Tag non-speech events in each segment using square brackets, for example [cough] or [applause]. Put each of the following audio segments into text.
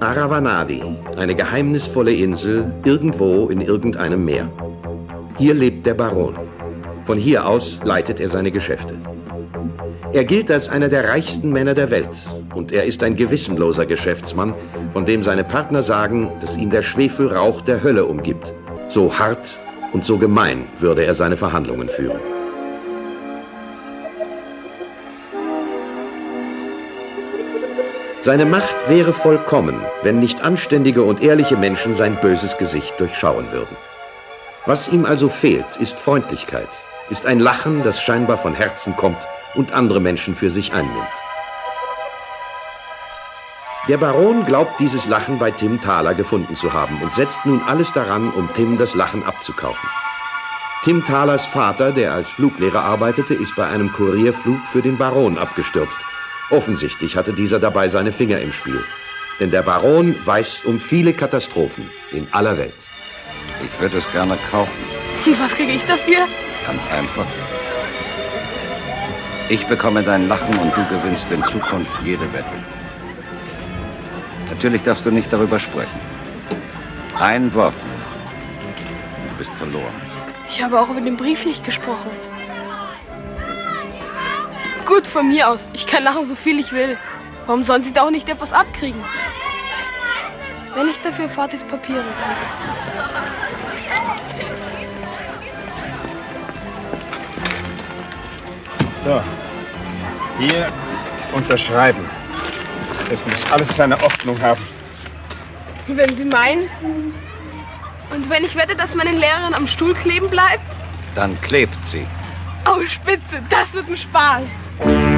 Aravanadi, eine geheimnisvolle Insel irgendwo in irgendeinem Meer. Hier lebt der Baron. Von hier aus leitet er seine Geschäfte. Er gilt als einer der reichsten Männer der Welt und er ist ein gewissenloser Geschäftsmann, von dem seine Partner sagen, dass ihn der Schwefelrauch der Hölle umgibt. So hart und so gemein würde er seine Verhandlungen führen. Seine Macht wäre vollkommen, wenn nicht anständige und ehrliche Menschen sein böses Gesicht durchschauen würden. Was ihm also fehlt, ist Freundlichkeit, ist ein Lachen, das scheinbar von Herzen kommt und andere Menschen für sich einnimmt. Der Baron glaubt, dieses Lachen bei Tim Thaler gefunden zu haben und setzt nun alles daran, um Tim das Lachen abzukaufen. Tim Thalers Vater, der als Fluglehrer arbeitete, ist bei einem Kurierflug für den Baron abgestürzt Offensichtlich hatte dieser dabei seine Finger im Spiel. Denn der Baron weiß um viele Katastrophen in aller Welt. Ich würde es gerne kaufen. Und was kriege ich dafür? Ganz einfach. Ich bekomme dein Lachen und du gewinnst in Zukunft jede Wette. Natürlich darfst du nicht darüber sprechen. Ein Wort. Du bist verloren. Ich habe auch über den Brief nicht gesprochen. Gut, von mir aus. Ich kann lachen, so viel ich will. Warum sollen sie da auch nicht etwas abkriegen? Wenn ich dafür Vatis Papiere kriege. So, hier unterschreiben. Es muss alles seine Ordnung haben. Wenn Sie meinen. Und wenn ich wette, dass meine Lehrerin am Stuhl kleben bleibt? Dann klebt sie. Oh, Spitze, das wird ein Spaß. Thank you.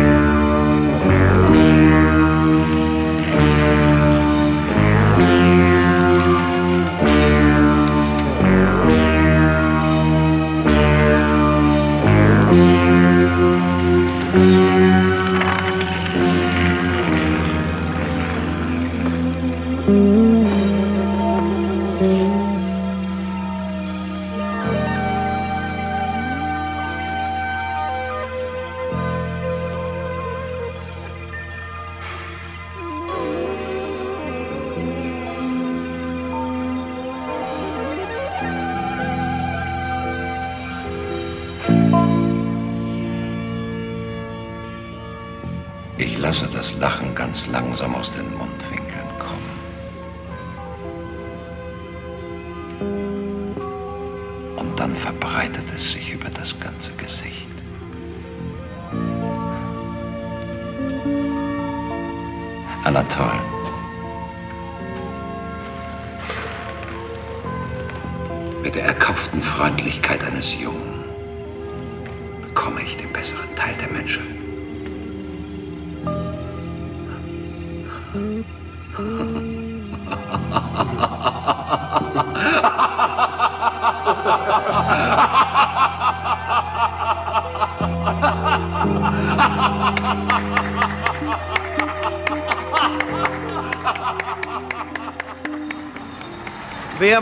Ich lasse das Lachen ganz langsam aus den Mundwinkeln kommen. Und dann verbreitet es sich über das ganze Gesicht. Anatol. Mit der erkauften Freundlichkeit eines Jungen bekomme ich den besseren Teil der Menschheit. Wer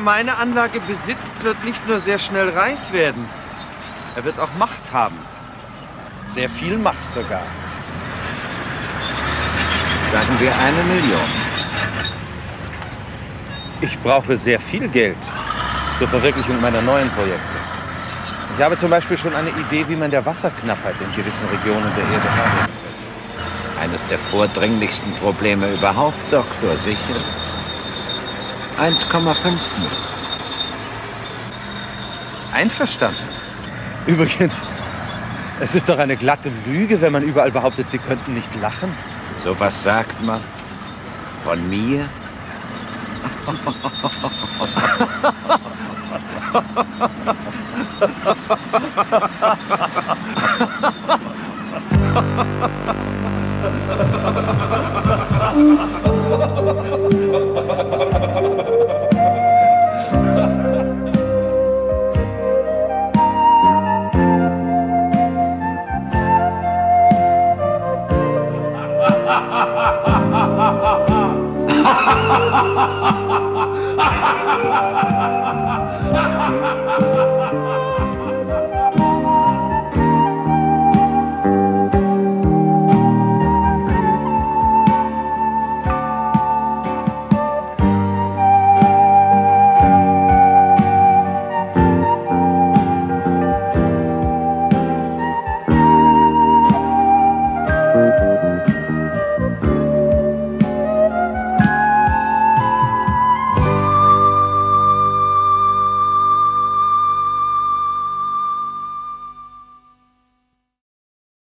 meine Anlage besitzt, wird nicht nur sehr schnell reich werden, er wird auch Macht haben. Sehr viel Macht sogar. Sagen wir eine Million. Ich brauche sehr viel Geld zur Verwirklichung meiner neuen Projekte. Ich habe zum Beispiel schon eine Idee, wie man der Wasserknappheit in gewissen Regionen der Erde Herr Eines der vordringlichsten Probleme überhaupt, Doktor, sicher. 1,5 Millionen. Einverstanden. Übrigens, es ist doch eine glatte Lüge, wenn man überall behauptet, Sie könnten nicht lachen. So was sagt man von mir? [laughs] ha ha ha ha